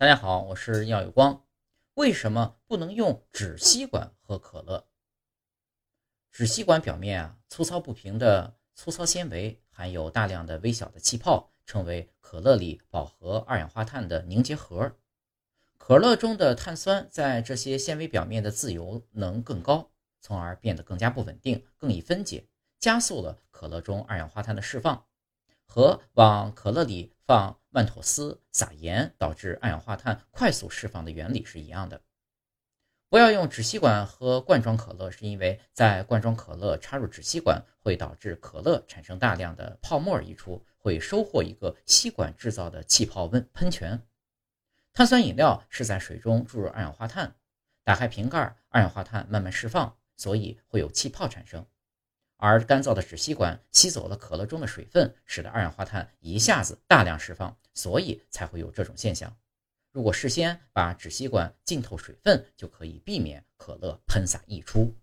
大家好，我是耀有光。为什么不能用纸吸管喝可乐？纸吸管表面啊粗糙不平的粗糙纤维，含有大量的微小的气泡，成为可乐里饱和二氧化碳的凝结核。可乐中的碳酸在这些纤维表面的自由能更高，从而变得更加不稳定，更易分解，加速了可乐中二氧化碳的释放。和往可乐里放曼妥思、撒盐，导致二氧化碳快速释放的原理是一样的。不要用纸吸管喝罐装可乐，是因为在罐装可乐插入纸吸管会导致可乐产生大量的泡沫溢出，会收获一个吸管制造的气泡温喷泉。碳酸饮料是在水中注入二氧化碳，打开瓶盖，二氧化碳慢慢释放，所以会有气泡产生。而干燥的纸吸管吸走了可乐中的水分，使得二氧化碳一下子大量释放，所以才会有这种现象。如果事先把纸吸管浸透水分，就可以避免可乐喷洒溢出。